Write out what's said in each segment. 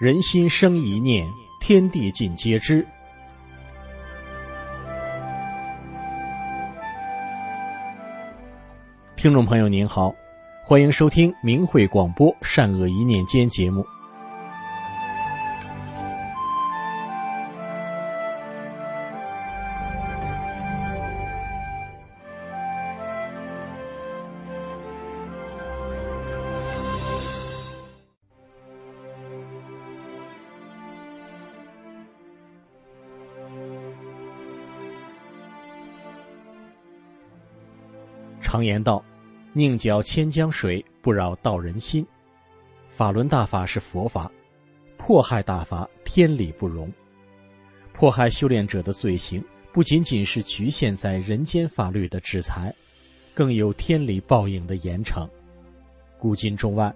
人心生一念，天地尽皆知。听众朋友您好，欢迎收听明慧广播《善恶一念间》节目。常言道：“宁搅千江水，不扰道人心。”法轮大法是佛法，迫害大法天理不容。迫害修炼者的罪行，不仅仅是局限在人间法律的制裁，更有天理报应的严惩。古今中外，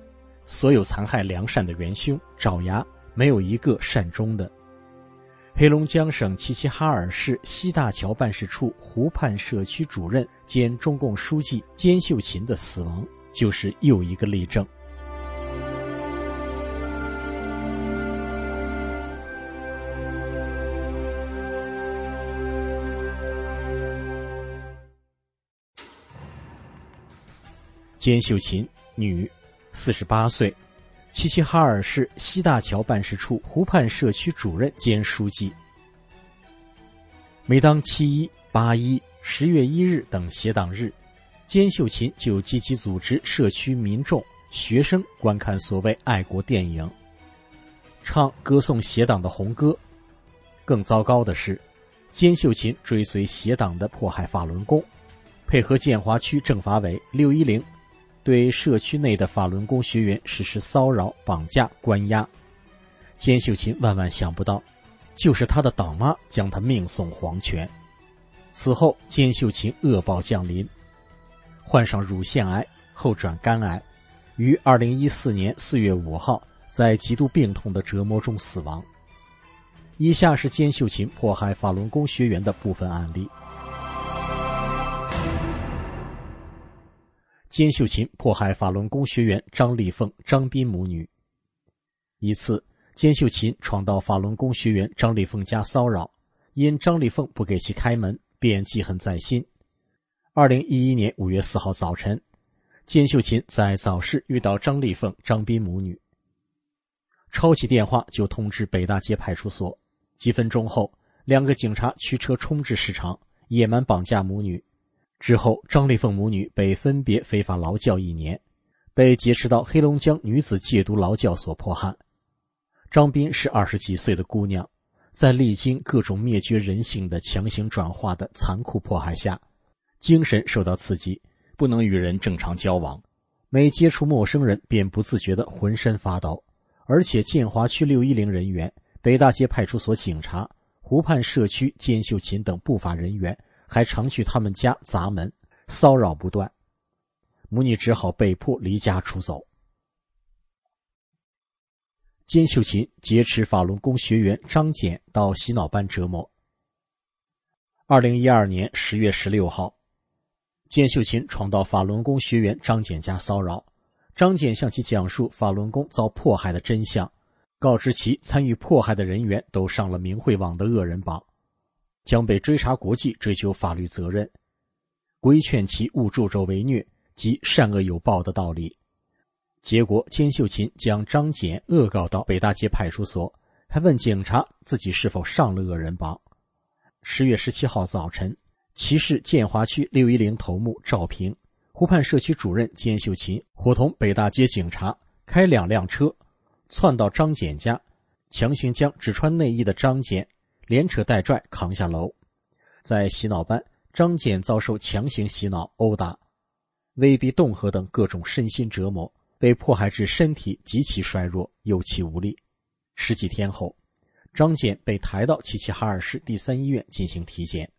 所有残害良善的元凶，爪牙没有一个善终的。黑龙江省齐齐哈尔市西大桥办事处湖畔社区主任兼中共书记兼秀琴的死亡，就是又一个例证。兼秀琴，女，四十八岁。齐齐哈尔市西大桥办事处湖畔社区主任兼书记。每当七一、八一、十月一日等协党日，兼秀琴就积极组织社区民众、学生观看所谓爱国电影，唱歌颂协党的红歌。更糟糕的是，兼秀琴追随协党的迫害法轮功，配合建华区政法委六一零。对社区内的法轮功学员实施骚扰、绑架、关押，坚秀琴万万想不到，就是他的党妈将他命送黄泉。此后，坚秀琴恶报降临，患上乳腺癌后转肝癌，于二零一四年四月五号在极度病痛的折磨中死亡。以下是坚秀琴迫害法轮功学员的部分案例。金秀琴迫害法轮功学员张丽凤、张斌母女。一次，金秀琴闯到法轮功学员张丽凤家骚扰，因张丽凤不给其开门，便记恨在心。二零一一年五月四号早晨，金秀琴在早市遇到张丽凤、张斌母女，抄起电话就通知北大街派出所。几分钟后，两个警察驱车冲至市场，野蛮绑架母女。之后，张丽凤母女被分别非法劳教一年，被劫持到黑龙江女子戒毒劳教所迫害。张斌是二十几岁的姑娘，在历经各种灭绝人性的强行转化的残酷迫害下，精神受到刺激，不能与人正常交往，每接触陌生人便不自觉的浑身发抖。而且，建华区六一零人员、北大街派出所警察、湖畔社区坚秀琴等不法人员。还常去他们家砸门，骚扰不断，母女只好被迫离家出走。金秀琴劫持法轮功学员张简到洗脑班折磨。二零一二年十月十六号，金秀琴闯到法轮功学员张简家骚扰，张简向其讲述法轮功遭迫害的真相，告知其参与迫害的人员都上了明慧网的恶人榜。将被追查国际，追究法律责任，规劝其勿助纣为虐，及善恶有报的道理。结果，金秀琴将张俭恶告到北大街派出所，还问警察自己是否上了恶人榜。十月十七号早晨，齐市建华区六一零头目赵平、湖畔社区主任金秀琴伙同北大街警察开两辆车，窜到张俭家，强行将只穿内衣的张俭连扯带拽扛下楼。在洗脑班，张俭遭受强行洗脑、殴打、威逼恫吓等各种身心折磨。被迫害至身体极其衰弱、有气无力。十几天后，张俭被抬到齐齐哈尔市第三医院进行体检。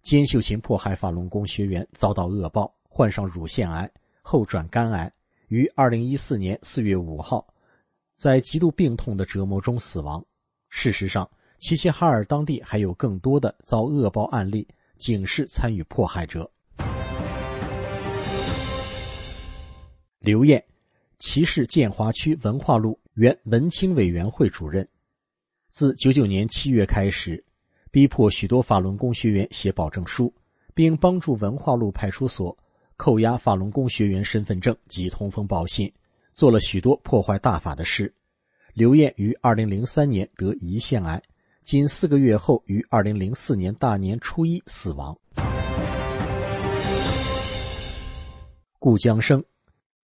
金秀琴迫害法轮功学员，遭到恶报，患上乳腺癌，后转肝癌，于二零一四年四月五号，在极度病痛的折磨中死亡。事实上，齐齐哈尔当地还有更多的遭恶报案例，警示参与迫害者。刘艳，齐市建华区文化路原文青委员会主任，自九九年七月开始，逼迫许多法轮功学员写保证书，并帮助文化路派出所扣押法轮功学员身份证及通风报信，做了许多破坏大法的事。刘艳于二零零三年得胰腺癌，仅四个月后于二零零四年大年初一死亡。顾江生。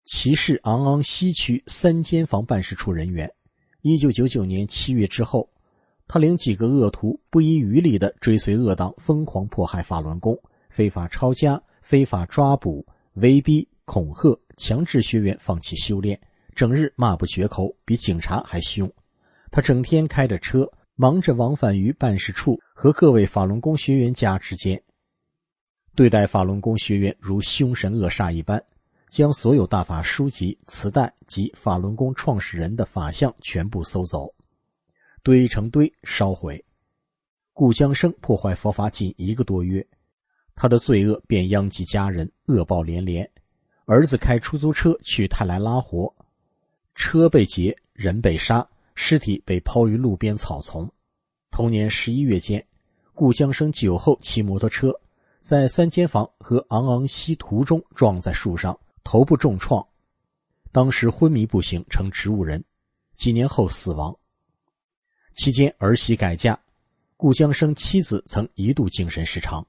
齐市昂昂西区三间房办事处人员，一九九九年七月之后，他领几个恶徒不遗余力地追随恶党，疯狂迫害法轮功，非法抄家、非法抓捕、威逼、恐吓、强制学员放弃修炼，整日骂不绝口，比警察还凶。他整天开着车，忙着往返于办事处和各位法轮功学员家之间，对待法轮功学员如凶神恶煞一般。将所有大法书籍、磁带及法轮功创始人的法像全部搜走，堆成堆烧毁。顾江生破坏佛法仅一个多月，他的罪恶便殃及家人，恶报连连。儿子开出租车去泰来拉活，车被劫，人被杀，尸体被抛于路边草丛。同年十一月间，顾江生酒后骑摩托车，在三间房和昂昂西途中撞在树上。头部重创，当时昏迷不醒，成植物人。几年后死亡。期间儿媳改嫁，顾江生妻子曾一度精神失常。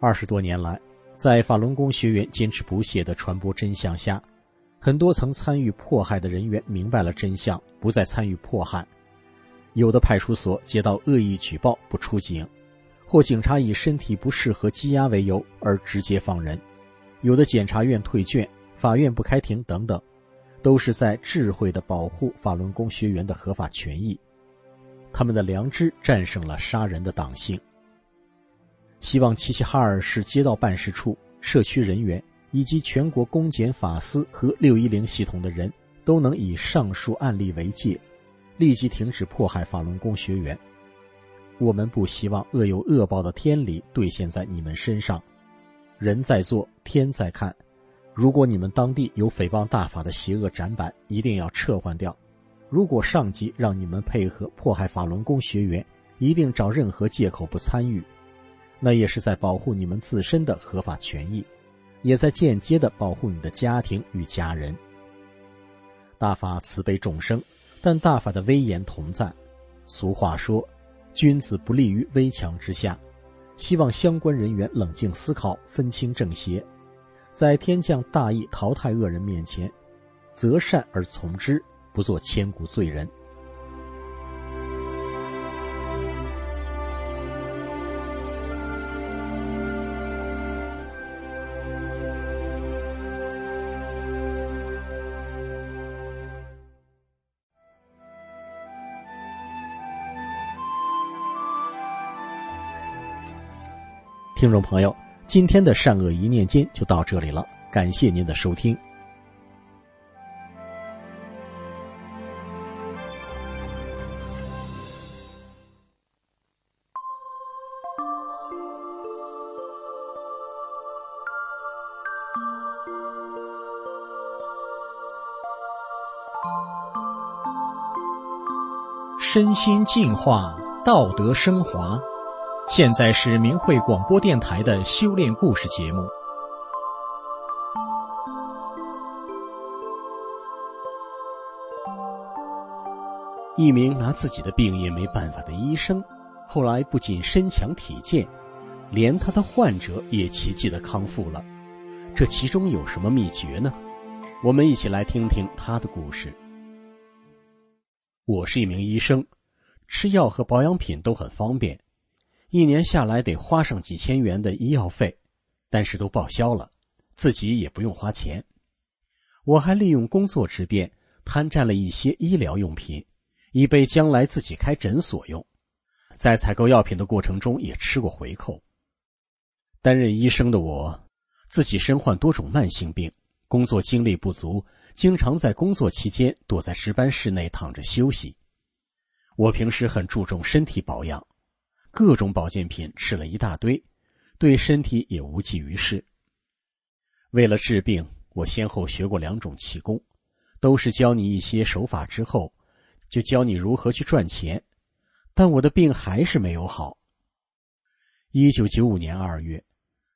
二十多年来，在法轮功学员坚持不懈的传播真相下，很多曾参与迫害的人员明白了真相，不再参与迫害。有的派出所接到恶意举报，不出警。或警察以身体不适和羁押为由而直接放人，有的检察院退卷，法院不开庭等等，都是在智慧的保护法轮功学员的合法权益。他们的良知战胜了杀人的党性。希望齐齐哈尔市街道办事处、社区人员以及全国公检法司和六一零系统的人都能以上述案例为戒，立即停止迫害法轮功学员。我们不希望恶有恶报的天理兑现在你们身上。人在做，天在看。如果你们当地有诽谤大法的邪恶展板，一定要撤换掉。如果上级让你们配合迫害法轮功学员，一定找任何借口不参与。那也是在保护你们自身的合法权益，也在间接的保护你的家庭与家人。大法慈悲众生，但大法的威严同在。俗话说。君子不立于危墙之下，希望相关人员冷静思考，分清正邪，在天降大义淘汰恶人面前，择善而从之，不做千古罪人。听众朋友，今天的善恶一念间就到这里了，感谢您的收听。身心净化，道德升华。现在是明慧广播电台的修炼故事节目。一名拿自己的病也没办法的医生，后来不仅身强体健，连他的患者也奇迹的康复了。这其中有什么秘诀呢？我们一起来听听他的故事。我是一名医生，吃药和保养品都很方便，一年下来得花上几千元的医药费，但是都报销了，自己也不用花钱。我还利用工作之便，贪占了一些医疗用品。以备将来自己开诊所用，在采购药品的过程中也吃过回扣。担任医生的我，自己身患多种慢性病，工作精力不足，经常在工作期间躲在值班室内躺着休息。我平时很注重身体保养，各种保健品吃了一大堆，对身体也无济于事。为了治病，我先后学过两种气功，都是教你一些手法之后。就教你如何去赚钱，但我的病还是没有好。一九九五年二月，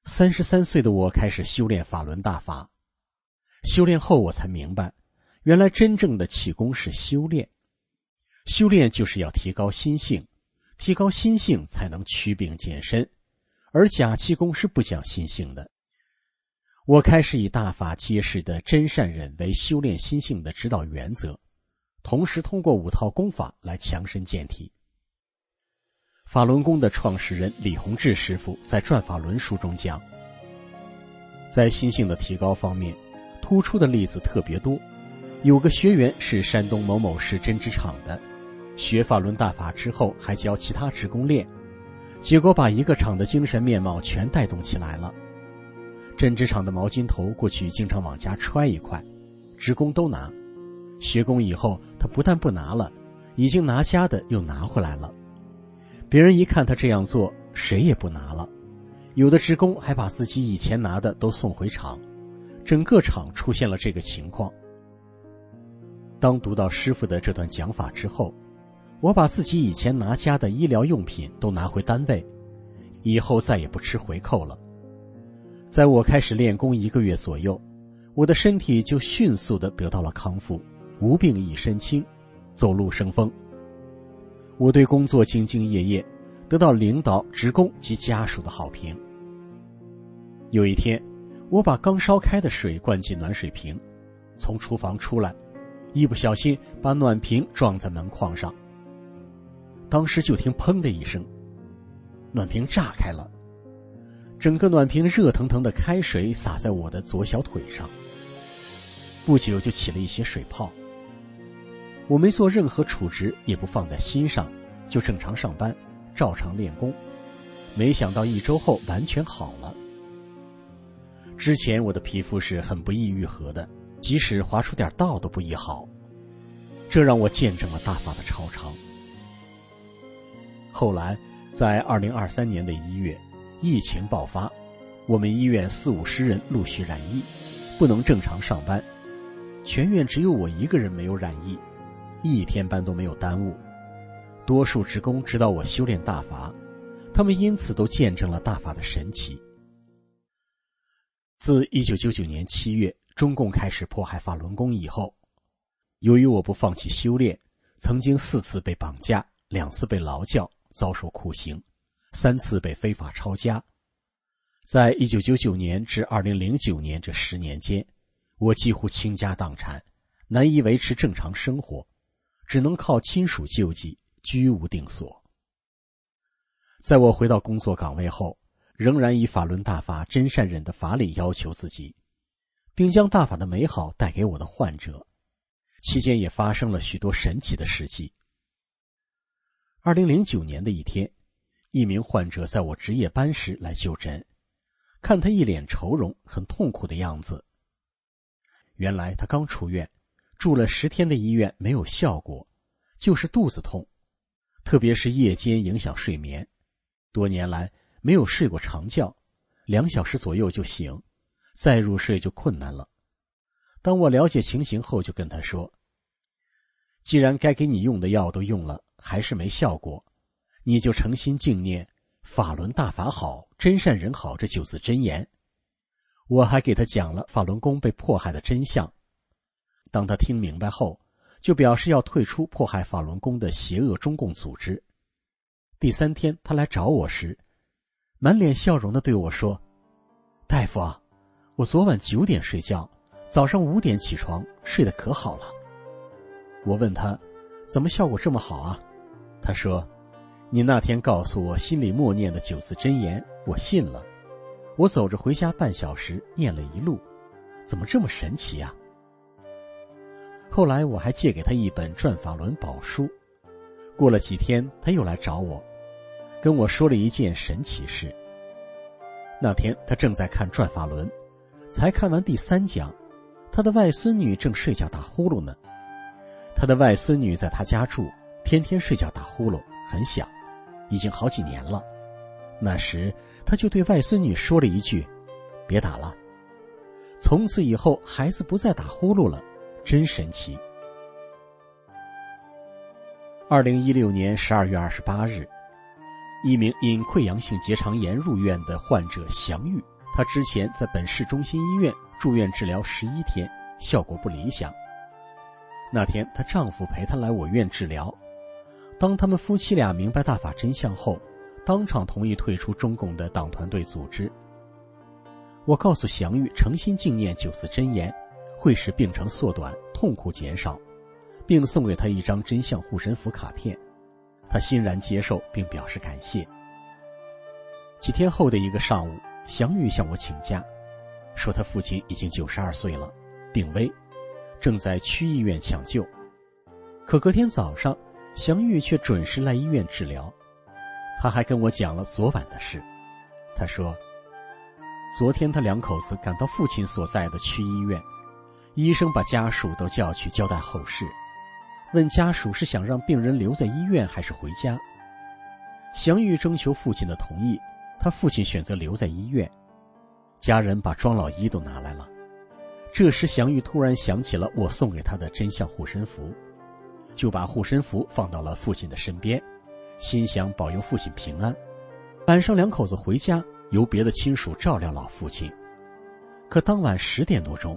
三十三岁的我开始修炼法轮大法。修炼后，我才明白，原来真正的气功是修炼。修炼就是要提高心性，提高心性才能祛病健身，而假气功是不讲心性的。我开始以大法揭示的真善忍为修炼心性的指导原则。同时，通过五套功法来强身健体。法轮功的创始人李洪志师傅在《转法轮》书中讲，在心性的提高方面，突出的例子特别多。有个学员是山东某某市针织厂的，学法轮大法之后，还教其他职工练，结果把一个厂的精神面貌全带动起来了。针织厂的毛巾头过去经常往家揣一块，职工都拿。学工以后，他不但不拿了，已经拿家的又拿回来了。别人一看他这样做，谁也不拿了。有的职工还把自己以前拿的都送回厂，整个厂出现了这个情况。当读到师傅的这段讲法之后，我把自己以前拿家的医疗用品都拿回单位，以后再也不吃回扣了。在我开始练功一个月左右，我的身体就迅速的得到了康复。无病一身轻，走路生风。我对工作兢兢业业，得到领导、职工及家属的好评。有一天，我把刚烧开的水灌进暖水瓶，从厨房出来，一不小心把暖瓶撞在门框上。当时就听“砰”的一声，暖瓶炸开了，整个暖瓶热腾腾的开水洒在我的左小腿上，不久就起了一些水泡。我没做任何处置，也不放在心上，就正常上班，照常练功。没想到一周后完全好了。之前我的皮肤是很不易愈合的，即使划出点道都不易好。这让我见证了大法的超常。后来，在二零二三年的一月，疫情爆发，我们医院四五十人陆续染疫，不能正常上班，全院只有我一个人没有染疫。一天班都没有耽误，多数职工知道我修炼大法，他们因此都见证了大法的神奇。自一九九九年七月中共开始迫害法轮功以后，由于我不放弃修炼，曾经四次被绑架，两次被劳教，遭受酷刑，三次被非法抄家。在一九九九年至二零零九年这十年间，我几乎倾家荡产，难以维持正常生活。只能靠亲属救济，居无定所。在我回到工作岗位后，仍然以法轮大法真善忍的法理要求自己，并将大法的美好带给我的患者。期间也发生了许多神奇的事迹。二零零九年的一天，一名患者在我值夜班时来就诊，看他一脸愁容，很痛苦的样子。原来他刚出院。住了十天的医院没有效果，就是肚子痛，特别是夜间影响睡眠。多年来没有睡过长觉，两小时左右就醒，再入睡就困难了。当我了解情形后，就跟他说：“既然该给你用的药都用了，还是没效果，你就诚心静念法轮大法好，真善人好这九字真言。我还给他讲了法轮功被迫害的真相。当他听明白后，就表示要退出迫害法轮功的邪恶中共组织。第三天，他来找我时，满脸笑容的对我说：“大夫啊，我昨晚九点睡觉，早上五点起床，睡得可好了。”我问他：“怎么效果这么好啊？”他说：“你那天告诉我心里默念的九字真言，我信了。我走着回家半小时，念了一路，怎么这么神奇呀？”后来我还借给他一本《转法轮宝书》。过了几天，他又来找我，跟我说了一件神奇事。那天他正在看《转法轮》，才看完第三讲，他的外孙女正睡觉打呼噜呢。他的外孙女在他家住。天天睡觉打呼噜，很响，已经好几年了。那时他就对外孙女说了一句：“别打了。”从此以后，孩子不再打呼噜了，真神奇。二零一六年十二月二十八日，一名因溃疡性结肠炎入院的患者祥玉，他之前在本市中心医院住院治疗十一天，效果不理想。那天，她丈夫陪她来我院治疗。当他们夫妻俩明白大法真相后，当场同意退出中共的党团队组织。我告诉祥玉，诚心静念九字真言，会使病程缩短、痛苦减少，并送给他一张真相护身符卡片。他欣然接受，并表示感谢。几天后的一个上午，祥玉向我请假，说他父亲已经九十二岁了，病危，正在区医院抢救。可隔天早上。祥玉却准时来医院治疗，他还跟我讲了昨晚的事。他说，昨天他两口子赶到父亲所在的区医院，医生把家属都叫去交代后事，问家属是想让病人留在医院还是回家。祥玉征求父亲的同意，他父亲选择留在医院。家人把庄老衣都拿来了。这时，祥玉突然想起了我送给他的真相护身符。就把护身符放到了父亲的身边，心想保佑父亲平安。晚上两口子回家，由别的亲属照料老父亲。可当晚十点多钟，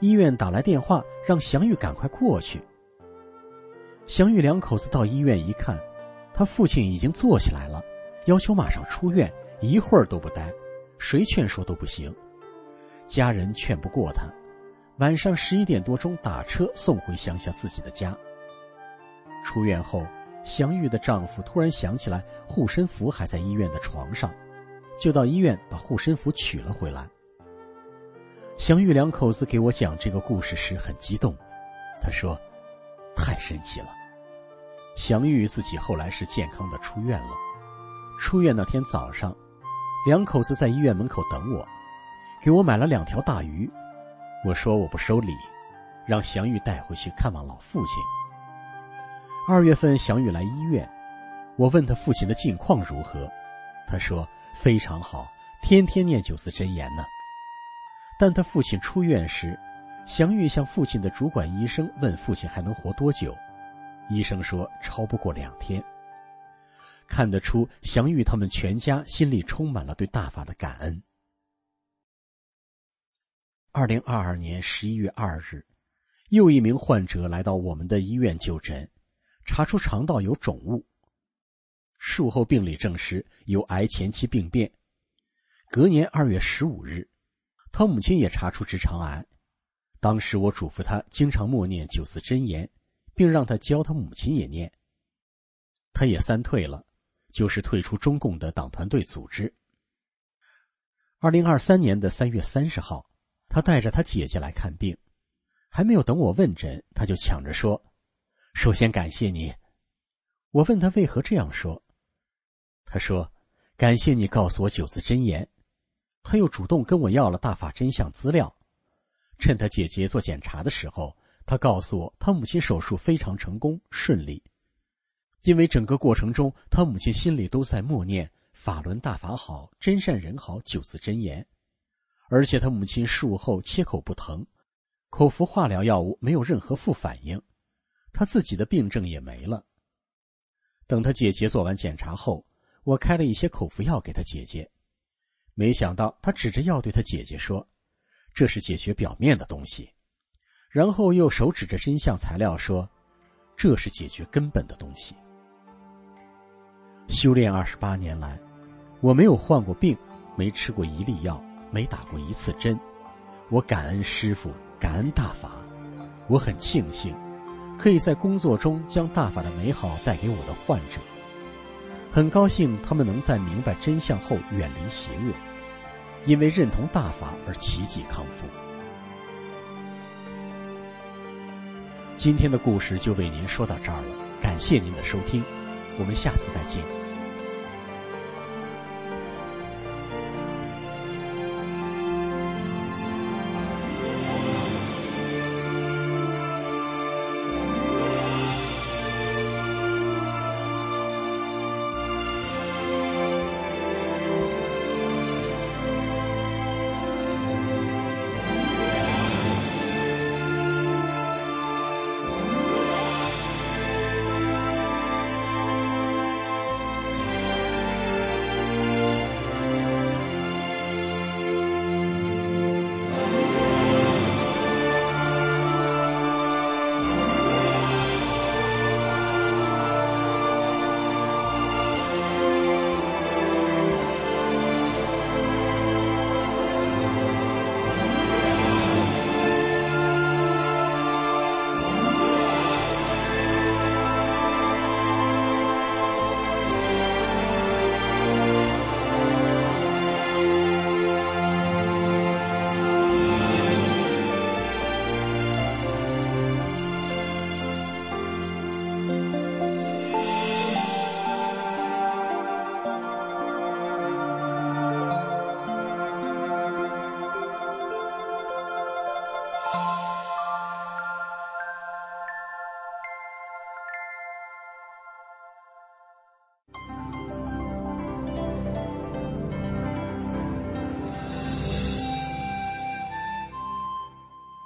医院打来电话，让祥玉赶快过去。祥玉两口子到医院一看，他父亲已经坐起来了，要求马上出院，一会儿都不待，谁劝说都不行。家人劝不过他，晚上十一点多钟打车送回乡下自己的家。出院后，祥玉的丈夫突然想起来护身符还在医院的床上，就到医院把护身符取了回来。祥玉两口子给我讲这个故事时很激动，他说：“太神奇了。”祥玉自己后来是健康的出院了。出院那天早上，两口子在医院门口等我，给我买了两条大鱼。我说我不收礼，让祥玉带回去看望老父亲。二月份，祥玉来医院，我问他父亲的近况如何，他说非常好，天天念九字真言呢。但他父亲出院时，祥玉向父亲的主管医生问父亲还能活多久，医生说超不过两天。看得出，祥玉他们全家心里充满了对大法的感恩。二零二二年十一月二日，又一名患者来到我们的医院就诊。查出肠道有肿物，术后病理证实有癌前期病变。隔年二月十五日，他母亲也查出直肠癌。当时我嘱咐他经常默念九字真言，并让他教他母亲也念。他也三退了，就是退出中共的党团队组织。二零二三年的三月三十号，他带着他姐姐来看病，还没有等我问诊，他就抢着说。首先感谢你，我问他为何这样说，他说：“感谢你告诉我九字真言。”他又主动跟我要了大法真相资料。趁他姐姐做检查的时候，他告诉我他母亲手术非常成功顺利，因为整个过程中他母亲心里都在默念“法轮大法好，真善人好”九字真言，而且他母亲术后切口不疼，口服化疗药物没有任何副反应。他自己的病症也没了。等他姐姐做完检查后，我开了一些口服药给他姐姐，没想到他指着药对他姐姐说：“这是解决表面的东西。”然后又手指着真相材料说：“这是解决根本的东西。”修炼二十八年来，我没有患过病，没吃过一粒药，没打过一次针。我感恩师傅，感恩大法。我很庆幸，可以在工作中将大法的美好带给我的患者。很高兴他们能在明白真相后远离邪恶，因为认同大法而奇迹康复。今天的故事就为您说到这儿了，感谢您的收听，我们下次再见。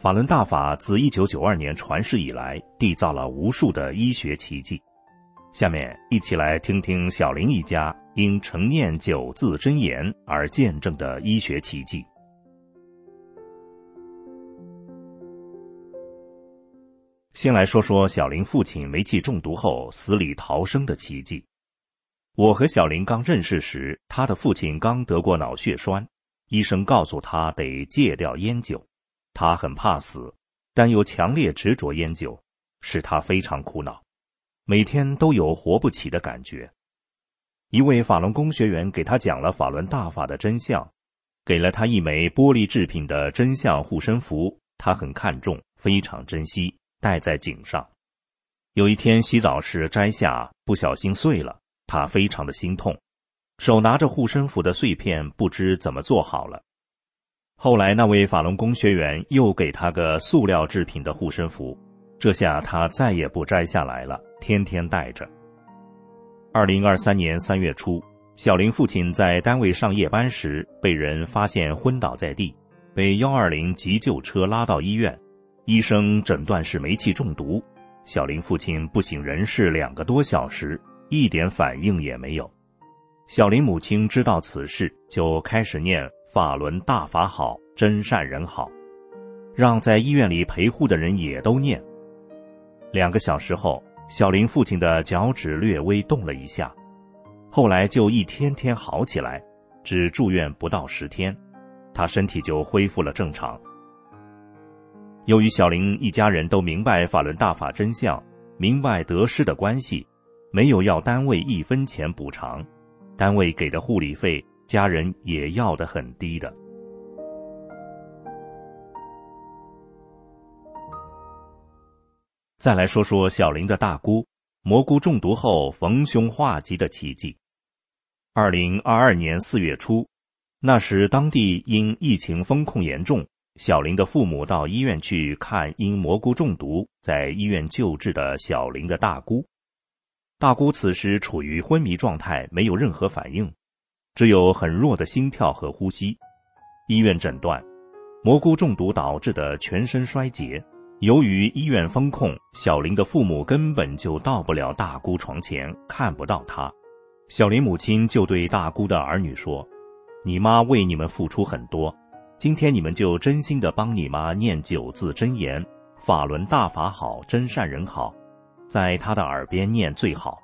法轮大法自一九九二年传世以来，缔造了无数的医学奇迹。下面一起来听听小林一家因承念九字真言而见证的医学奇迹。先来说说小林父亲煤气中毒后死里逃生的奇迹。我和小林刚认识时，他的父亲刚得过脑血栓，医生告诉他得戒掉烟酒。他很怕死，但又强烈执着烟酒，使他非常苦恼，每天都有活不起的感觉。一位法轮功学员给他讲了法轮大法的真相，给了他一枚玻璃制品的真相护身符，他很看重，非常珍惜，戴在颈上。有一天洗澡时摘下，不小心碎了，他非常的心痛，手拿着护身符的碎片，不知怎么做好了。后来，那位法轮功学员又给他个塑料制品的护身符，这下他再也不摘下来了，天天带着。二零二三年三月初，小林父亲在单位上夜班时被人发现昏倒在地，被幺二零急救车拉到医院，医生诊断是煤气中毒。小林父亲不省人事两个多小时，一点反应也没有。小林母亲知道此事，就开始念。法轮大法好，真善人好，让在医院里陪护的人也都念。两个小时后，小林父亲的脚趾略微动了一下，后来就一天天好起来，只住院不到十天，他身体就恢复了正常。由于小林一家人都明白法轮大法真相，明白得失的关系，没有要单位一分钱补偿，单位给的护理费。家人也要的很低的。再来说说小林的大姑，蘑菇中毒后逢凶化吉的奇迹。二零二二年四月初，那时当地因疫情封控严重，小林的父母到医院去看因蘑菇中毒在医院救治的小林的大姑。大姑此时处于昏迷状态，没有任何反应，只有很弱的心跳和呼吸。医院诊断，蘑菇中毒导致的全身衰竭。由于医院封控，小林的父母根本就到不了大姑床前，看不到她。小林母亲就对大姑的儿女说：“你妈为你们付出很多，今天你们就真心的帮你妈念九字真言，法轮大法好，真善人好，在她的耳边念最好，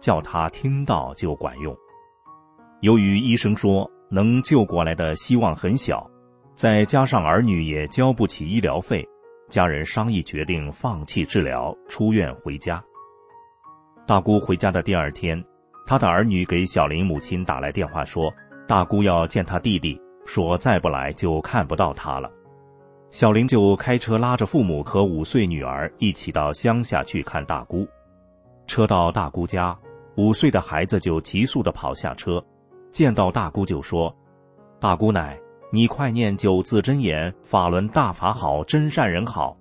叫她听到就管用。由于医生说能救过来的希望很小，再加上儿女也交不起医疗费。”家人商议决定放弃治疗，出院回家。大姑回家的第二天，她的儿女给小林母亲打来电话说，大姑要见她弟弟，说再不来就看不到他了。小林就开车拉着父母和五岁女儿一起到乡下去看大姑。车到大姑家，五岁的孩子就急速的跑下车，见到大姑就说：“大姑奶。”你快念九字真言，法轮大法好，真善人好。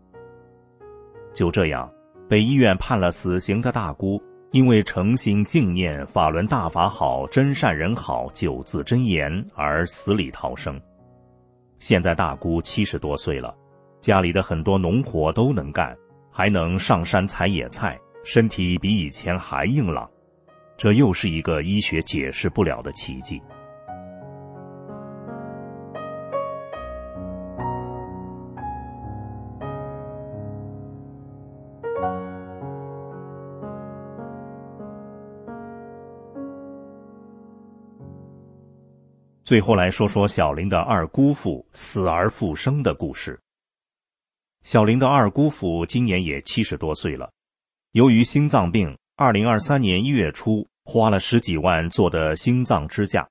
就这样，被医院判了死刑的大姑，因为诚心敬念法轮大法好，真善人好九字真言而死里逃生。现在大姑七十多岁了，家里的很多农活都能干，还能上山采野菜，身体比以前还硬朗。这又是一个医学解释不了的奇迹。最后来说说小林的二姑父死而复生的故事。小林的二姑父今年也七十多岁了，由于心脏病，二零二三年一月初花了十几万做的心脏支架，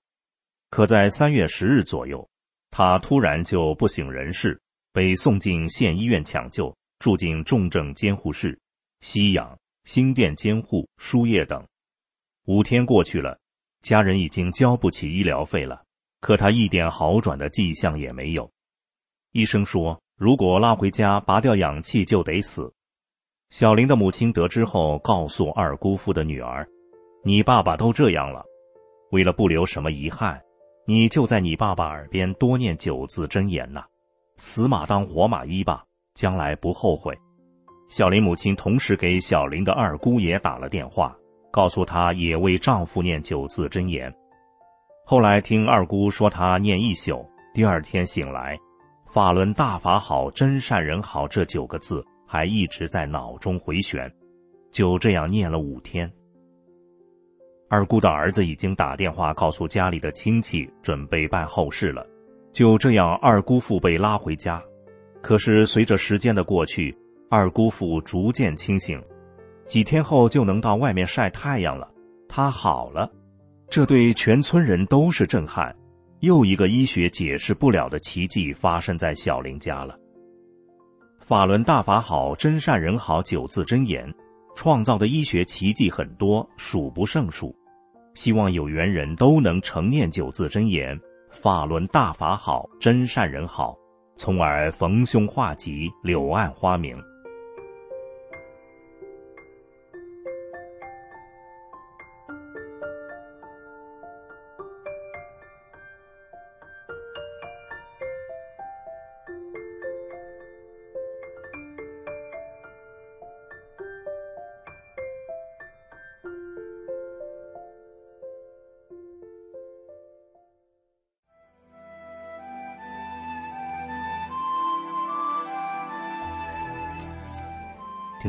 可在三月十日左右，他突然就不省人事，被送进县医院抢救，住进重症监护室，吸氧、心电监护、输液等。五天过去了，家人已经交不起医疗费了。可他一点好转的迹象也没有，医生说，如果拉回家拔掉氧气就得死。小林的母亲得知后，告诉二姑父的女儿：“你爸爸都这样了，为了不留什么遗憾，你就在你爸爸耳边多念九字真言呐，死马当活马医吧，将来不后悔。”小林母亲同时给小林的二姑也打了电话，告诉她也为丈夫念九字真言。后来听二姑说，她念一宿，第二天醒来，“法轮大法好，真善人好”这九个字还一直在脑中回旋，就这样念了五天。二姑的儿子已经打电话告诉家里的亲戚，准备办后事了。就这样，二姑父被拉回家。可是随着时间的过去，二姑父逐渐清醒，几天后就能到外面晒太阳了。他好了。这对全村人都是震撼，又一个医学解释不了的奇迹发生在小林家了。法轮大法好，真善人好九字真言，创造的医学奇迹很多，数不胜数。希望有缘人都能成念九字真言，法轮大法好，真善人好，从而逢凶化吉，柳暗花明。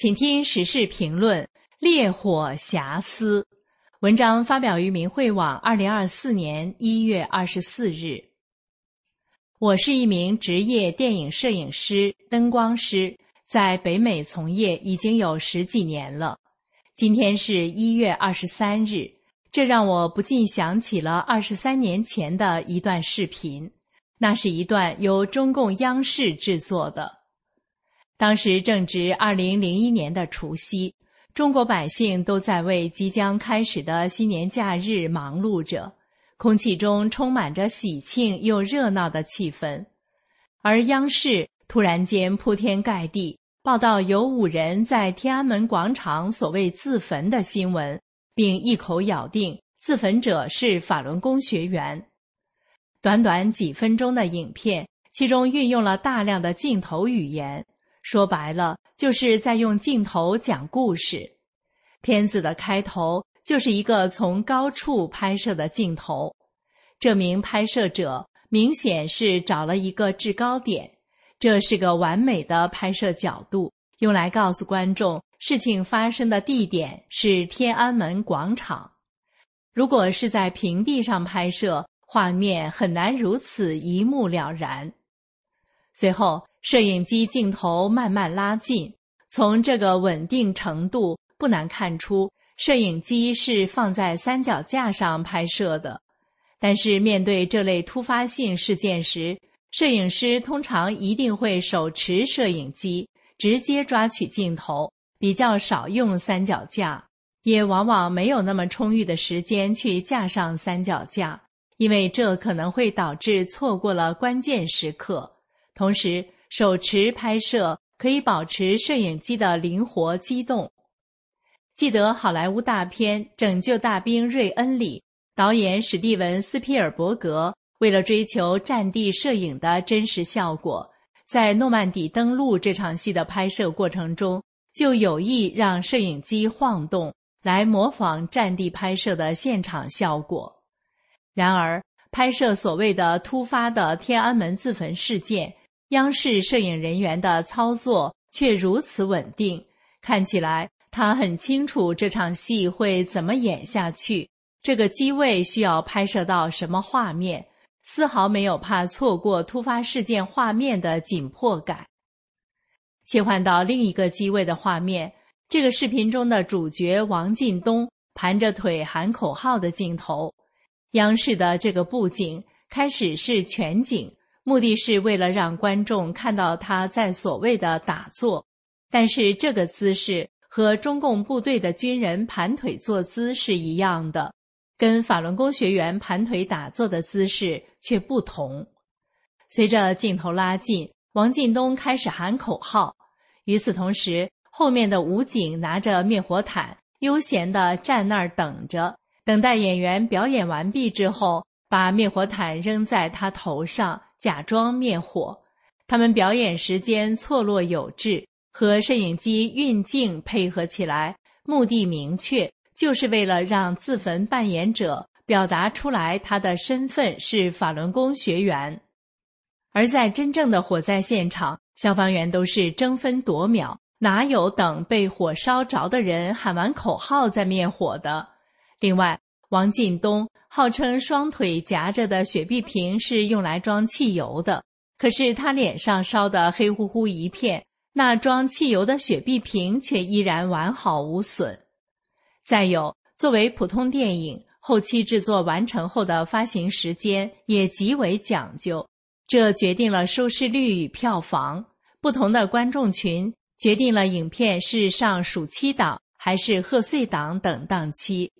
请听时事评论：烈火遐思。文章发表于明慧网，二零二四年一月二十四日。我是一名职业电影摄影师、灯光师，在北美从业已经有十几年了。今天是一月二十三日，这让我不禁想起了二十三年前的一段视频。那是一段由中共央视制作的，当时正值二零零一年的除夕。中国百姓都在为即将开始的新年假日忙碌着，空气中充满着喜庆又热闹的气氛。而央视突然间铺天盖地报道有五人在天安门广场所谓自焚的新闻，并一口咬定自焚者是法轮功学员。短短几分钟的影片，其中运用了大量的镜头语言。说白了，就是在用镜头讲故事。片子的开头就是一个从高处拍摄的镜头，这名拍摄者明显是找了一个制高点，这是个完美的拍摄角度，用来告诉观众事情发生的地点是天安门广场。如果是在平地上拍摄，画面很难如此一目了然。随后。摄影机镜头慢慢拉近，从这个稳定程度不难看出，摄影机是放在三脚架上拍摄的。但是面对这类突发性事件时，摄影师通常一定会手持摄影机直接抓取镜头，比较少用三脚架，也往往没有那么充裕的时间去架上三脚架，因为这可能会导致错过了关键时刻，同时。手持拍摄可以保持摄影机的灵活机动。记得好莱坞大片《拯救大兵瑞恩》里，导演史蒂文·斯皮尔伯格为了追求战地摄影的真实效果，在诺曼底登陆这场戏的拍摄过程中，就有意让摄影机晃动，来模仿战地拍摄的现场效果。然而，拍摄所谓的突发的天安门自焚事件。央视摄影人员的操作却如此稳定，看起来他很清楚这场戏会怎么演下去，这个机位需要拍摄到什么画面，丝毫没有怕错过突发事件画面的紧迫感。切换到另一个机位的画面，这个视频中的主角王进东盘着腿喊口号的镜头，央视的这个布景开始是全景。目的是为了让观众看到他在所谓的打坐，但是这个姿势和中共部队的军人盘腿坐姿是一样的，跟法轮功学员盘腿打坐的姿势却不同。随着镜头拉近，王进东开始喊口号，与此同时，后面的武警拿着灭火毯，悠闲地站那儿等着，等待演员表演完毕之后，把灭火毯扔在他头上。假装灭火，他们表演时间错落有致，和摄影机运镜配合起来，目的明确，就是为了让自焚扮演者表达出来他的身份是法轮功学员。而在真正的火灾现场，消防员都是争分夺秒，哪有等被火烧着的人喊完口号再灭火的？另外，王进东。号称双腿夹着的雪碧瓶是用来装汽油的，可是他脸上烧得黑乎乎一片，那装汽油的雪碧瓶却依然完好无损。再有，作为普通电影，后期制作完成后的发行时间也极为讲究，这决定了收视率与票房。不同的观众群决定了影片是上暑期档还是贺岁档等档期。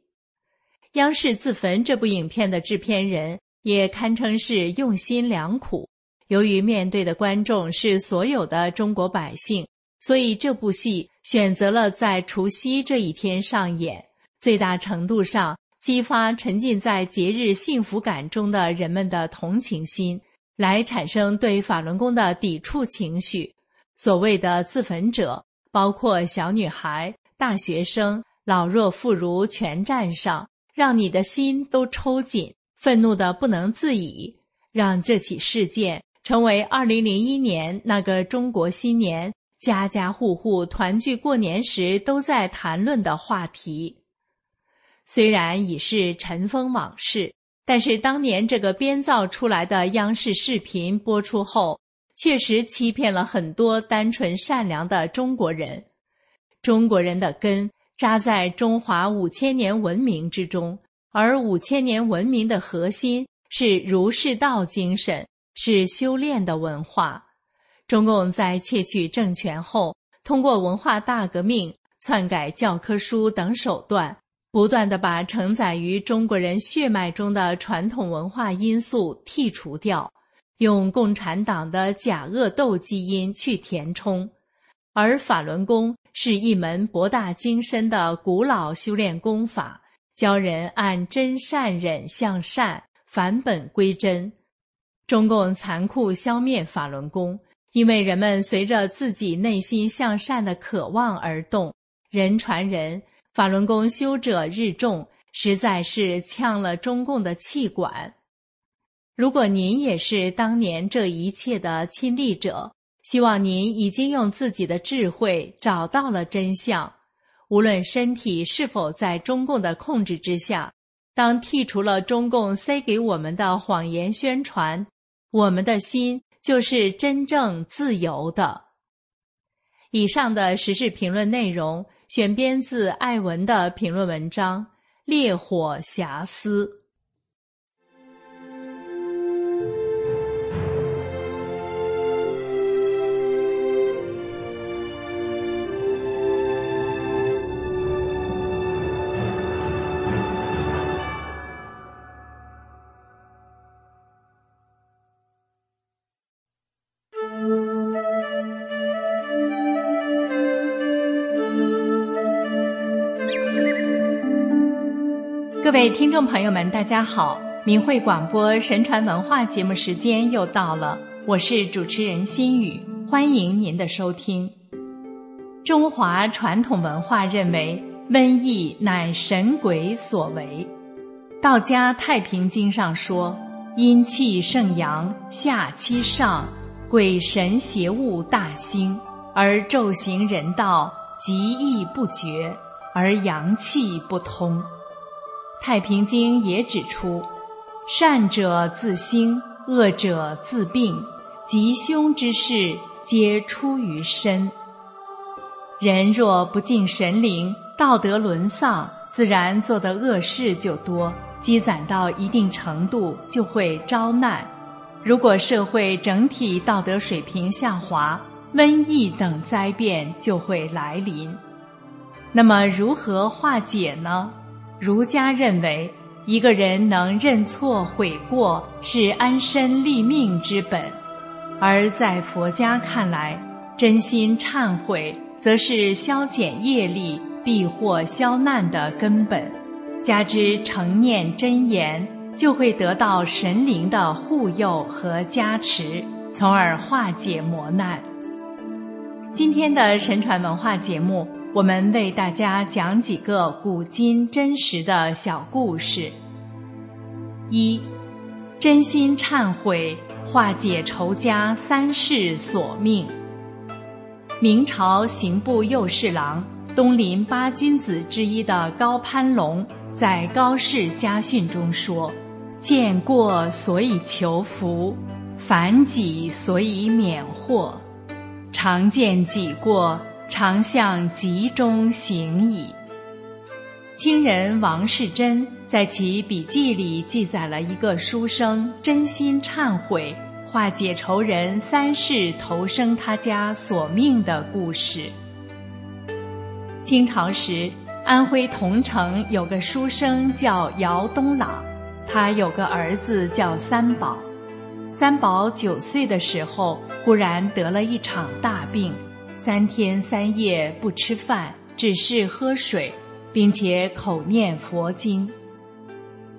央视自焚这部影片的制片人也堪称是用心良苦。由于面对的观众是所有的中国百姓，所以这部戏选择了在除夕这一天上演，最大程度上激发沉浸在节日幸福感中的人们的同情心，来产生对法轮功的抵触情绪。所谓的自焚者，包括小女孩、大学生、老弱妇孺，全站上。让你的心都抽紧，愤怒的不能自已，让这起事件成为二零零一年那个中国新年家家户户团聚过年时都在谈论的话题。虽然已是尘封往事，但是当年这个编造出来的央视视频播出后，确实欺骗了很多单纯善良的中国人。中国人的根扎在中华五千年文明之中，而五千年文明的核心是儒释道精神，是修炼的文化。中共在窃取政权后，通过文化大革命、篡改教科书等手段，不断的把承载于中国人血脉中的传统文化因素剔除掉，用共产党的假恶斗基因去填充。而法轮功是一门博大精深的古老修炼功法，教人按真善忍向善，返本归真。中共残酷消灭法轮功。因为人们随着自己内心向善的渴望而动，人传人，法轮功修者日众，实在是呛了中共的气管。如果您也是当年这一切的亲历者，希望您已经用自己的智慧找到了真相。无论身体是否在中共的控制之下，当剔除了中共塞给我们的谎言宣传，我们的心。就是真正自由的。以上的时事评论内容选编自艾文的评论文章《烈火遐思》。各位听众朋友们，大家好！明慧广播神传文化节目时间又到了，我是主持人心雨，欢迎您的收听。中华传统文化认为，瘟疫乃神鬼所为。道家《太平经》上说：“阴气盛阳，下欺上，鬼神邪物大兴，而昼行人道，极易不绝，而阳气不通。”《太平经》也指出，善者自兴，恶者自病，吉凶之事皆出于身。人若不敬神灵，道德沦丧，自然做的恶事就多，积攒到一定程度就会招难。如果社会整体道德水平下滑，瘟疫等灾变就会来临。那么如何化解呢？儒家认为，一个人能认错悔过是安身立命之本；而在佛家看来，真心忏悔则是消减业力、避祸消难的根本。加之诚念真言，就会得到神灵的护佑和加持，从而化解磨难。今天的神传文化节目，我们为大家讲几个古今真实的小故事。一，真心忏悔，化解仇家三世索命。明朝刑部右侍郎、东林八君子之一的高攀龙，在高氏家训中说：“见过所以求福，反己所以免祸。”常见己过，常向集中行矣。清人王世贞在其笔记里记载了一个书生真心忏悔、化解仇人三世投生他家索命的故事。清朝时，安徽桐城有个书生叫姚东朗，他有个儿子叫三宝。三宝九岁的时候，忽然得了一场大病，三天三夜不吃饭，只是喝水，并且口念佛经。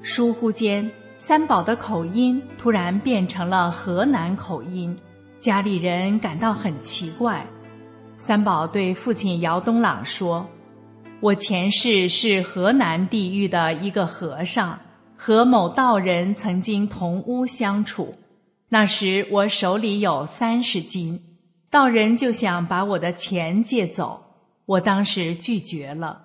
疏忽间，三宝的口音突然变成了河南口音，家里人感到很奇怪。三宝对父亲姚东朗说：“我前世是河南地狱的一个和尚，和某道人曾经同屋相处。”那时我手里有三十斤，道人就想把我的钱借走，我当时拒绝了。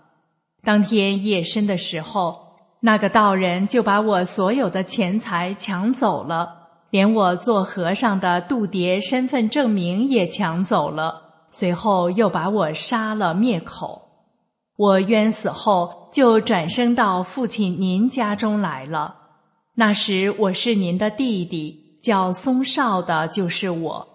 当天夜深的时候，那个道人就把我所有的钱财抢走了，连我做和尚的度牒身份证明也抢走了。随后又把我杀了灭口。我冤死后，就转生到父亲您家中来了。那时我是您的弟弟，叫松少的，就是我。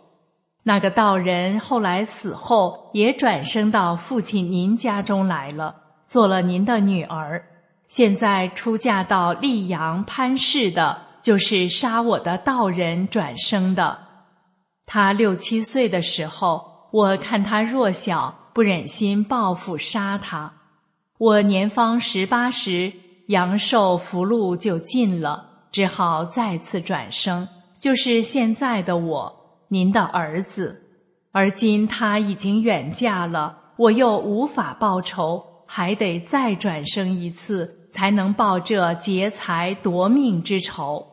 那个道人后来死后，也转生到父亲您家中来了，做了您的女儿。现在出嫁到溧阳潘氏的，就是杀我的道人转生的。他六七岁的时候，我看他弱小，不忍心报复杀他。我年方十八时，阳寿福禄就尽了，只好再次转生，就是现在的我。您的儿子，而今他已经远嫁了，我又无法报仇，还得再转生一次，才能报这劫财夺命之仇。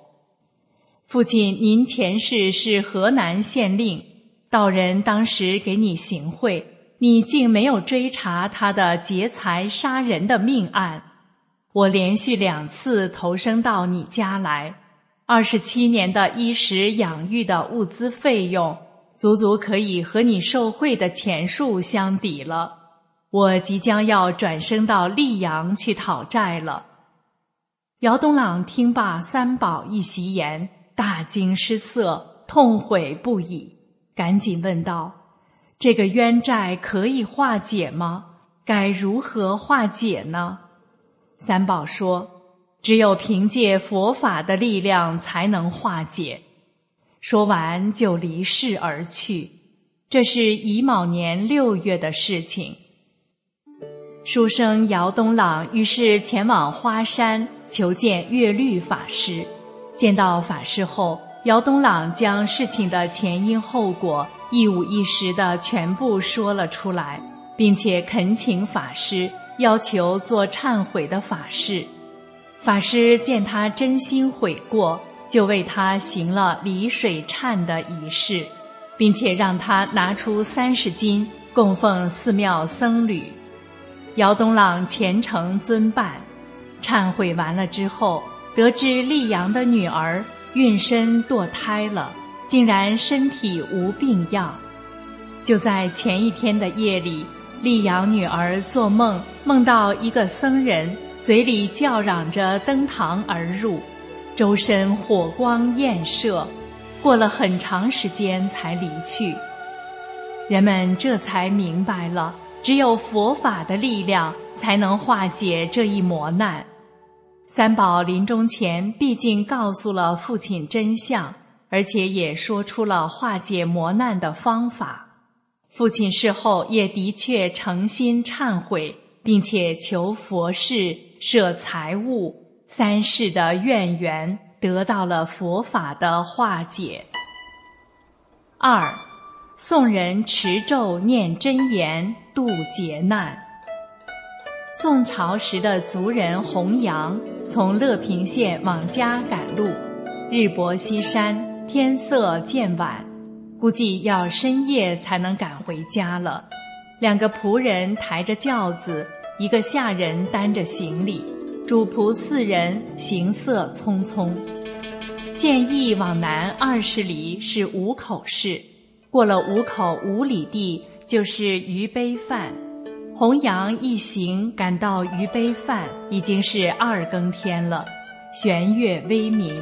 父亲，您前世是河南县令，道人当时给你行贿，你竟没有追查他的劫财杀人的命案。我连续两次投生到你家来。二十七年的衣食养育的物资费用，足足可以和你受贿的钱数相抵了。我即将要转生到溧阳去讨债了。姚东朗听罢三宝一席言，大惊失色，痛悔不已，赶紧问道：“这个冤债可以化解吗？该如何化解呢？”三宝说。只有凭借佛法的力量才能化解。说完就离世而去。这是乙卯年六月的事情。书生姚东朗于是前往花山求见月律法师。见到法师后，姚东朗将事情的前因后果一五一十的全部说了出来，并且恳请法师要求做忏悔的法事。法师见他真心悔过，就为他行了离水忏的仪式，并且让他拿出三十金供奉寺庙僧侣。姚东朗虔诚遵办，忏悔完了之后，得知溧阳的女儿孕身堕胎了，竟然身体无病样。就在前一天的夜里，溧阳女儿做梦，梦到一个僧人。嘴里叫嚷着登堂而入，周身火光焰射，过了很长时间才离去。人们这才明白了，只有佛法的力量才能化解这一磨难。三宝临终前毕竟告诉了父亲真相，而且也说出了化解磨难的方法。父亲事后也的确诚心忏悔，并且求佛事。舍财物三世的怨缘得到了佛法的化解。二，宋人持咒念真言度劫难。宋朝时的族人洪阳从乐平县往家赶路，日薄西山，天色渐晚，估计要深夜才能赶回家了。两个仆人抬着轿子。一个下人担着行李，主仆四人行色匆匆。县邑往南二十里是五口市，过了五口五里地就是于碑范。洪阳一行赶到于碑范，已经是二更天了，弦月微明。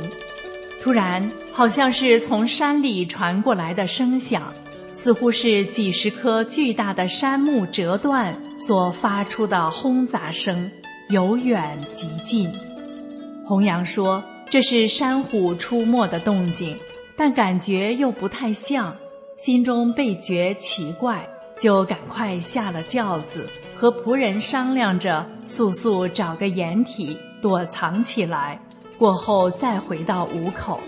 突然，好像是从山里传过来的声响。似乎是几十棵巨大的杉木折断所发出的轰砸声，由远及近。洪阳说：“这是山虎出没的动静，但感觉又不太像。”心中倍觉奇怪，就赶快下了轿子，和仆人商量着速速找个掩体躲藏起来，过后再回到五口。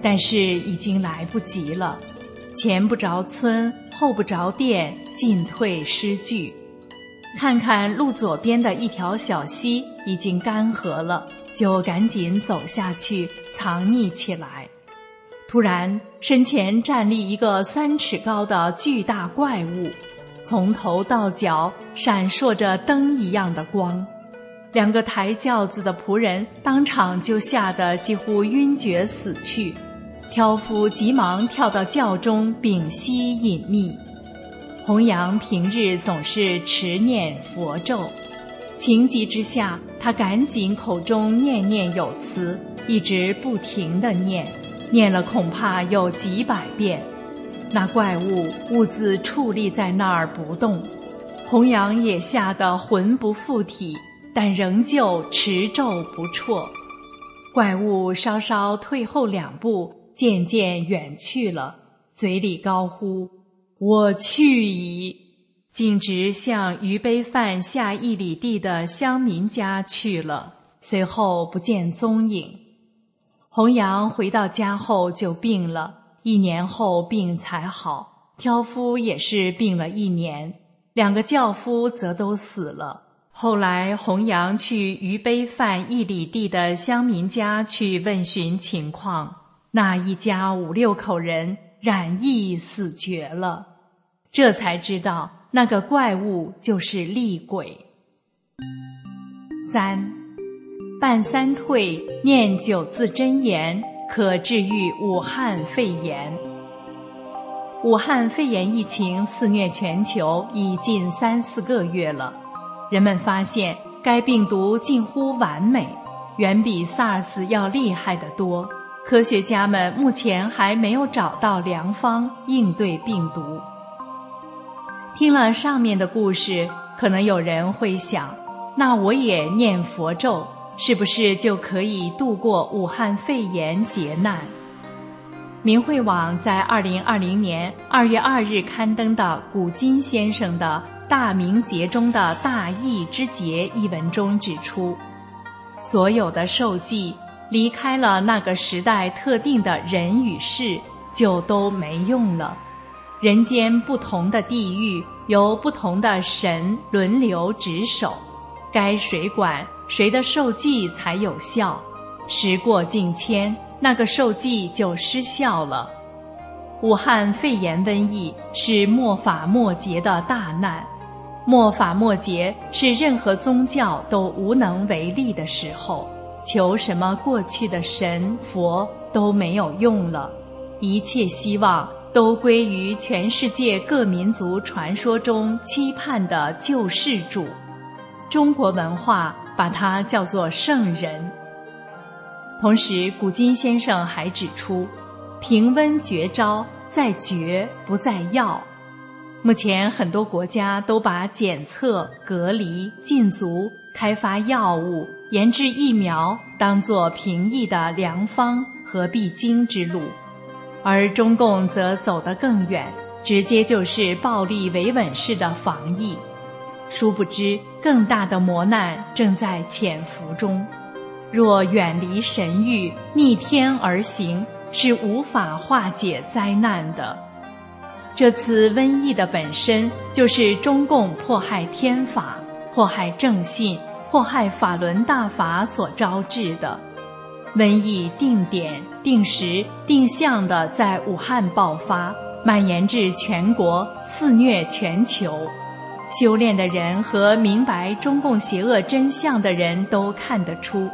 但是已经来不及了。前不着村，后不着店，进退失据。看看路左边的一条小溪已经干涸了，就赶紧走下去藏匿起来。突然，身前站立一个三尺高的巨大怪物，从头到脚闪烁着灯一样的光。两个抬轿子的仆人当场就吓得几乎晕厥死去，挑夫急忙跳到轿中屏息隐秘。弘扬平日总是持念佛咒，情急之下，他赶紧口中念念有词，一直不停的念。念了恐怕有几百遍，那怪物兀自矗立在那儿不动，弘扬也吓得魂不附体，但仍旧持咒不辍。怪物稍稍退后两步，渐渐远去了，嘴里高呼：“我去矣！”径直向余杯饭下一里地的乡民家去了，随后不见踪影。弘扬回到家后就病了，一年后病才好。挑夫也是病了一年，两个轿夫则都死了。后来弘扬去余杯饭一里地的乡民家去问询情况，那一家五六口人染疫死绝了，这才知道那个怪物就是厉鬼。三。半三退，念九字真言，可治愈武汉肺炎。武汉肺炎疫情肆虐全球已近三四个月了，人们发现该病毒近乎完美，远比 SARS 要厉害得多。科学家们目前还没有找到良方应对病毒。听了上面的故事，可能有人会想：那我也念佛咒。是不是就可以度过武汉肺炎劫难？明慧网在二零二零年二月二日刊登的古今先生的《大明劫中的大义之劫》一文中指出，所有的受记离开了那个时代特定的人与事，就都没用了。人间不同的地域，由不同的神轮流值守，该谁管？谁的受记才有效？时过境迁，那个受记就失效了。武汉肺炎瘟疫是末法末节的大难，末法末节是任何宗教都无能为力的时候，求什么过去的神佛都没有用了，一切希望都归于全世界各民族传说中期盼的救世主——中国文化。把它叫做圣人。同时，古今先生还指出，平温绝招在绝不在药。目前很多国家都把检测、隔离、禁足、开发药物、研制疫苗当作平易的良方和必经之路，而中共则走得更远，直接就是暴力维稳式的防疫。殊不知，更大的磨难正在潜伏中。若远离神域，逆天而行，是无法化解灾难的。这次瘟疫的本身就是中共迫害天法、迫害正信、迫害法轮大法所招致的。瘟疫定点、定时、定向的在武汉爆发，蔓延至全国，肆虐全球。修炼的人和明白中共邪恶真相的人都看得出，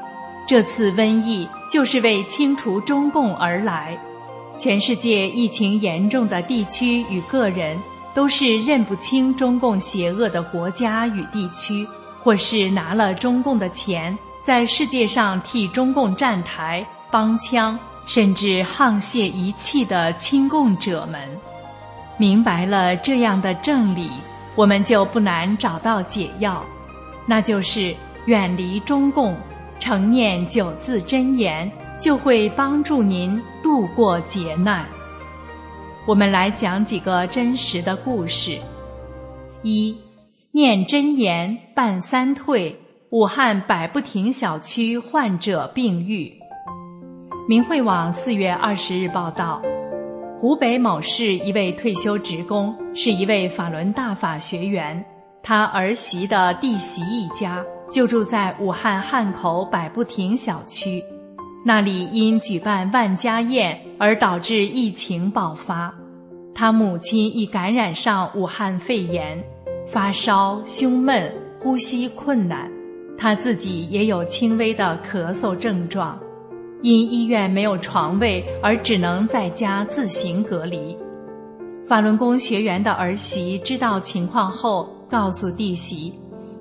这次瘟疫就是为清除中共而来。全世界疫情严重的地区与个人，都是认不清中共邪恶的国家与地区，或是拿了中共的钱，在世界上替中共站台、帮腔，甚至沆瀣一气的亲共者们。明白了这样的正理。我们就不难找到解药，那就是远离中共，成念九字真言，就会帮助您度过劫难。我们来讲几个真实的故事：一，念真言办三退，武汉百步亭小区患者病愈。明慧网四月二十日报道。湖北某市一位退休职工是一位法轮大法学员，他儿媳的弟媳一家就住在武汉汉口百步亭小区。那里因举办万家宴而导致疫情爆发，他母亲已感染上武汉肺炎，发烧、胸闷、呼吸困难，他自己也有轻微的咳嗽症状，因医院没有床位而只能在家自行隔离。法轮功学员的儿媳知道情况后，告诉弟媳：“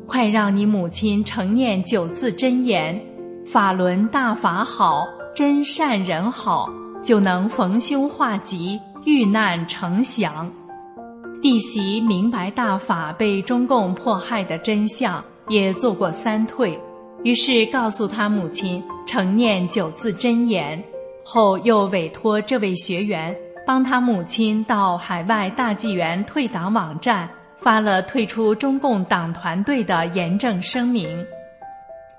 快让你母亲承念九字真言。”法轮大法好，真善人好，就能逢凶化吉，遇难成祥。弟媳明白大法被中共迫害的真相，也做过三退，于是告诉他母亲承念九字真言，后又委托这位学员帮他母亲到海外大纪元退党网站发了退出中共党团队的严正声明。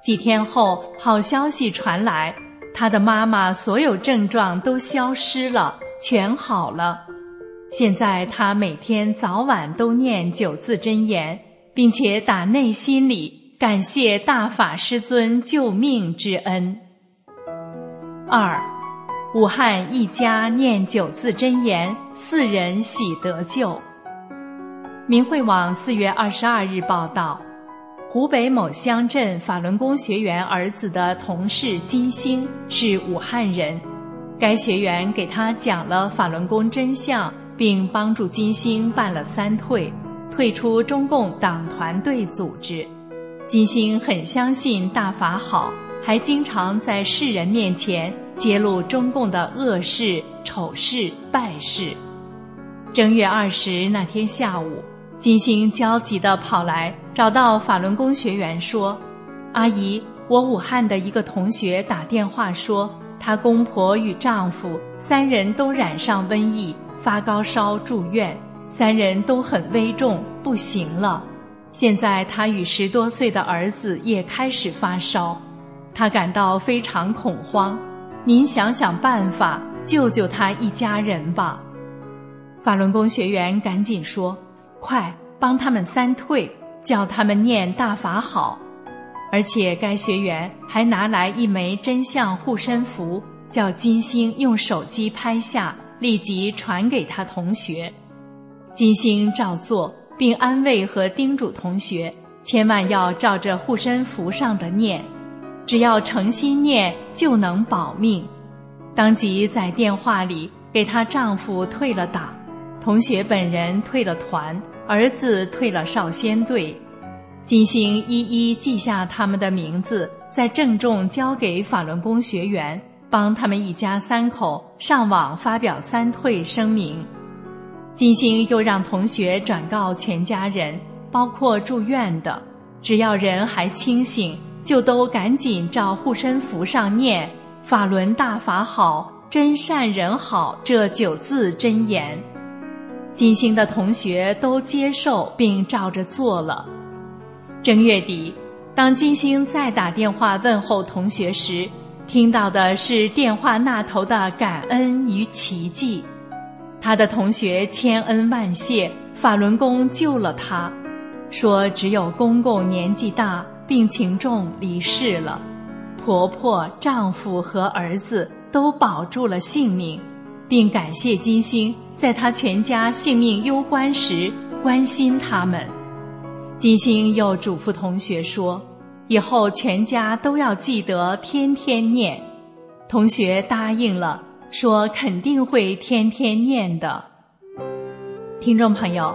几天后，好消息传来，他的妈妈所有症状都消失了，全好了。现在他每天早晚都念九字真言，并且打内心里感谢大法师尊救命之恩。二，武汉一家念九字真言，四人喜得救。明慧网四月二十二日报道。湖北某乡镇法轮功学员儿子的同事金星是武汉人，该学员给他讲了法轮功真相，并帮助金星办了三退，退出中共党团队组织。金星很相信大法好，还经常在世人面前揭露中共的恶事、丑事、败事。正月二十那天下午。金星焦急地跑来，找到法轮功学员说：“阿姨，我武汉的一个同学打电话说，她公婆与丈夫三人都染上瘟疫，发高烧住院，三人都很危重，不行了。现在他与十多岁的儿子也开始发烧，他感到非常恐慌。您想想办法，救救他一家人吧。”法轮功学员赶紧说。快帮他们三退，叫他们念大法好，而且该学员还拿来一枚真相护身符，叫金星用手机拍下，立即传给他同学。金星照做，并安慰和叮嘱同学，千万要照着护身符上的念，只要诚心念就能保命。当即在电话里给她丈夫退了党，同学本人退了团。儿子退了少先队，金星一一记下他们的名字，再郑重交给法轮功学员，帮他们一家三口上网发表三退声明。金星又让同学转告全家人，包括住院的，只要人还清醒，就都赶紧照护身符上念“法轮大法好，真善人好”这九字真言。金星的同学都接受并照着做了。正月底，当金星再打电话问候同学时，听到的是电话那头的感恩与奇迹。他的同学千恩万谢，法轮功救了他，说只有公公年纪大，病情重离世了，婆婆、丈夫和儿子都保住了性命。并感谢金星在他全家性命攸关时关心他们。金星又嘱咐同学说：“以后全家都要记得天天念。”同学答应了，说肯定会天天念的。听众朋友，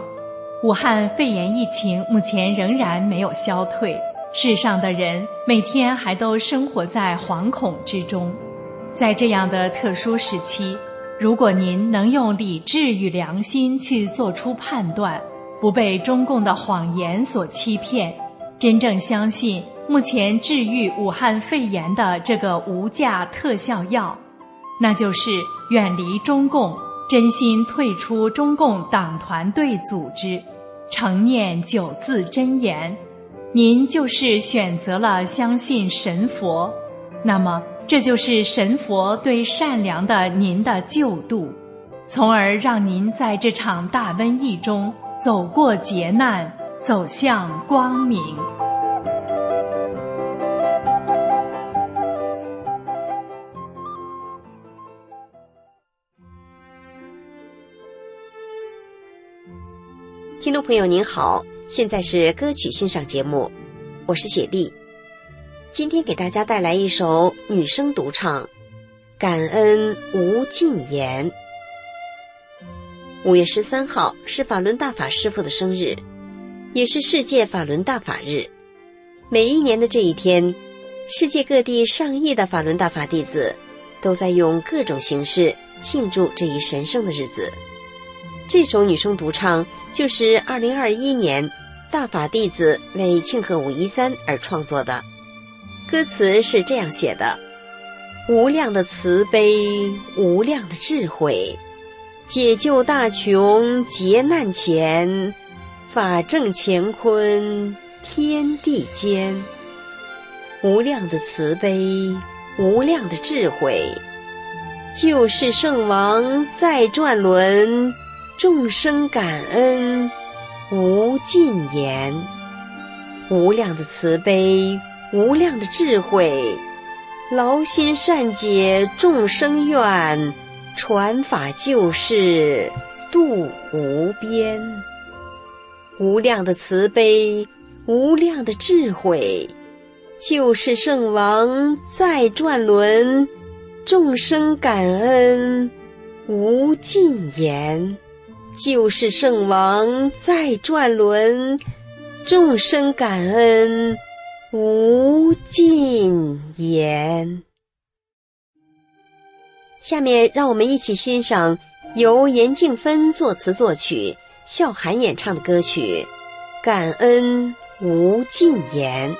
武汉肺炎疫情目前仍然没有消退，世上的人每天还都生活在惶恐之中。在这样的特殊时期。如果您能用理智与良心去做出判断，不被中共的谎言所欺骗，真正相信目前治愈武汉肺炎的这个无价特效药，那就是远离中共，真心退出中共党团队组织，诚念九字真言，您就是选择了相信神佛，那么。这就是神佛对善良的您的救度，从而让您在这场大瘟疫中走过劫难，走向光明。朋友您好，现在是歌曲欣赏节目，我是雪莉。今天给大家带来一首女声独唱《感恩无尽言》。五月十三号是法轮大法师父的生日，也是世界法轮大法日。每一年的这一天，世界各地上亿的法轮大法弟子都在用各种形式庆祝这一神圣的日子。这首女声独唱就是二零二一年大法弟子为庆贺五一三而创作的。歌词是这样写的：“无量的慈悲，无量的智慧，解救大穷劫难前，法正乾坤天地间。无量的慈悲，无量的智慧，救世圣王再转轮。”众生感恩无尽言，无量的慈悲，无量的智慧，劳心善解众生愿，传法救世度无边。无量的慈悲，无量的智慧，救世圣王再转轮，众生感恩无尽言。救世圣王再转轮，众生感恩无尽言。下面让我们一起欣赏由严静芬作词作曲、笑涵演唱的歌曲《感恩无尽言》。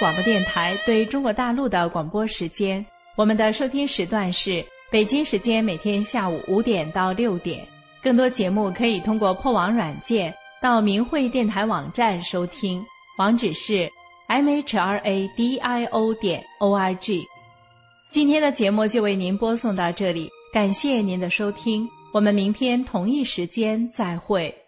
广播电台对中国大陆的广播时间，我们的收听时段是北京时间每天下午五点到六点。更多节目可以通过破网软件到明慧电台网站收听，网址是 mhradio 点 org。今天的节目就为您播送到这里，感谢您的收听，我们明天同一时间再会。